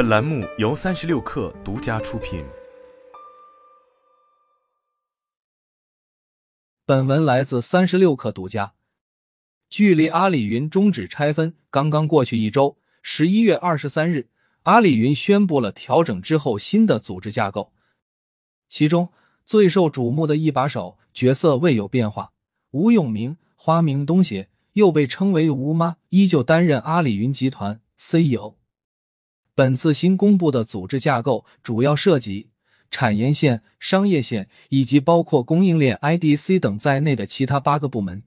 本栏目由三十六氪独家出品。本文来自三十六氪独家。距离阿里云终止拆分刚刚过去一周，十一月二十三日，阿里云宣布了调整之后新的组织架构，其中最受瞩目的一把手角色未有变化，吴永明花名东协，又被称为吴妈，依旧担任阿里云集团 CEO。本次新公布的组织架构主要涉及产业线、商业线以及包括供应链、IDC 等在内的其他八个部门。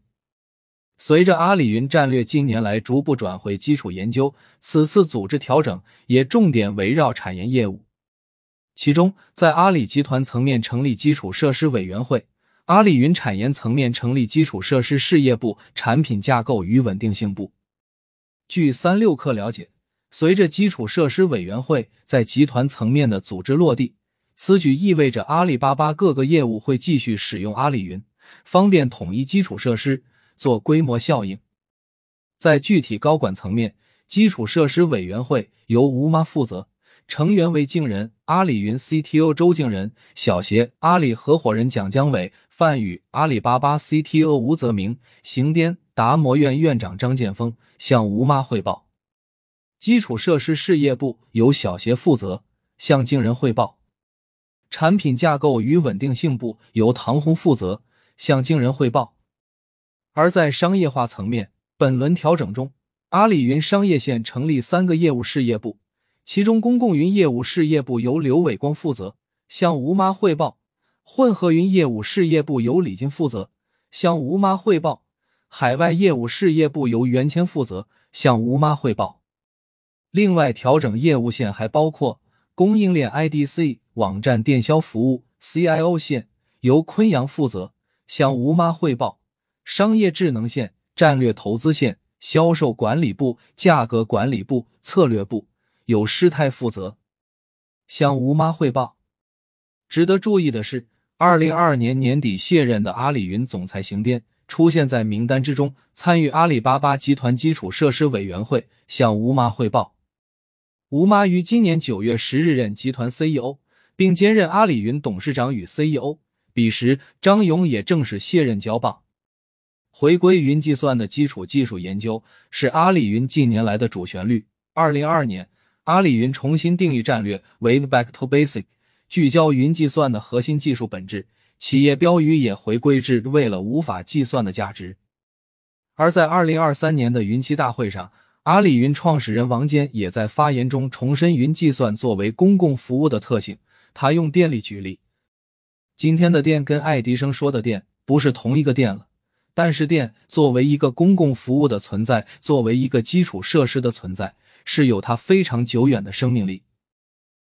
随着阿里云战略近年来逐步转回基础研究，此次组织调整也重点围绕产业业务。其中，在阿里集团层面成立基础设施委员会，阿里云产研层面成立基础设施事业部、产品架构与稳定性部。据三六氪了解。随着基础设施委员会在集团层面的组织落地，此举意味着阿里巴巴各个业务会继续使用阿里云，方便统一基础设施，做规模效应。在具体高管层面，基础设施委员会由吴妈负责，成员为静人、阿里云 CTO 周静人、小协阿里合伙人蒋江伟、范宇阿里巴巴 CTO 吴泽明、行颠达摩院院长张建峰向吴妈汇报。基础设施事业部由小协负责，向静人汇报；产品架构与稳定性部由唐红负责，向静人汇报。而在商业化层面，本轮调整中，阿里云商业线成立三个业务事业部，其中公共云业务事业部由刘伟光负责，向吴妈汇报；混合云业务事业部由李金负责，向吴妈汇报；海外业务事业部由袁谦负责，向吴妈汇报。另外，调整业务线还包括供应链 IDC、网站电销服务 CIO 线由昆阳负责，向吴妈汇报；商业智能线、战略投资线、销售管理部、价格管理部、策略部由师太负责，向吴妈汇报。值得注意的是，二零二二年年底卸任的阿里云总裁邢颠出现在名单之中，参与阿里巴巴集团基础设施委员会，向吴妈汇报。吴妈于今年九月十日任集团 CEO，并兼任阿里云董事长与 CEO。彼时，张勇也正式卸任交棒。回归云计算的基础技术研究是阿里云近年来的主旋律。二零二二年，阿里云重新定义战略为 “Back to Basic”，聚焦云计算的核心技术本质。企业标语也回归至“为了无法计算的价值”。而在二零二三年的云栖大会上。阿里云创始人王坚也在发言中重申云计算作为公共服务的特性。他用电力举例，今天的电跟爱迪生说的电不是同一个电了。但是电作为一个公共服务的存在，作为一个基础设施的存在，是有它非常久远的生命力。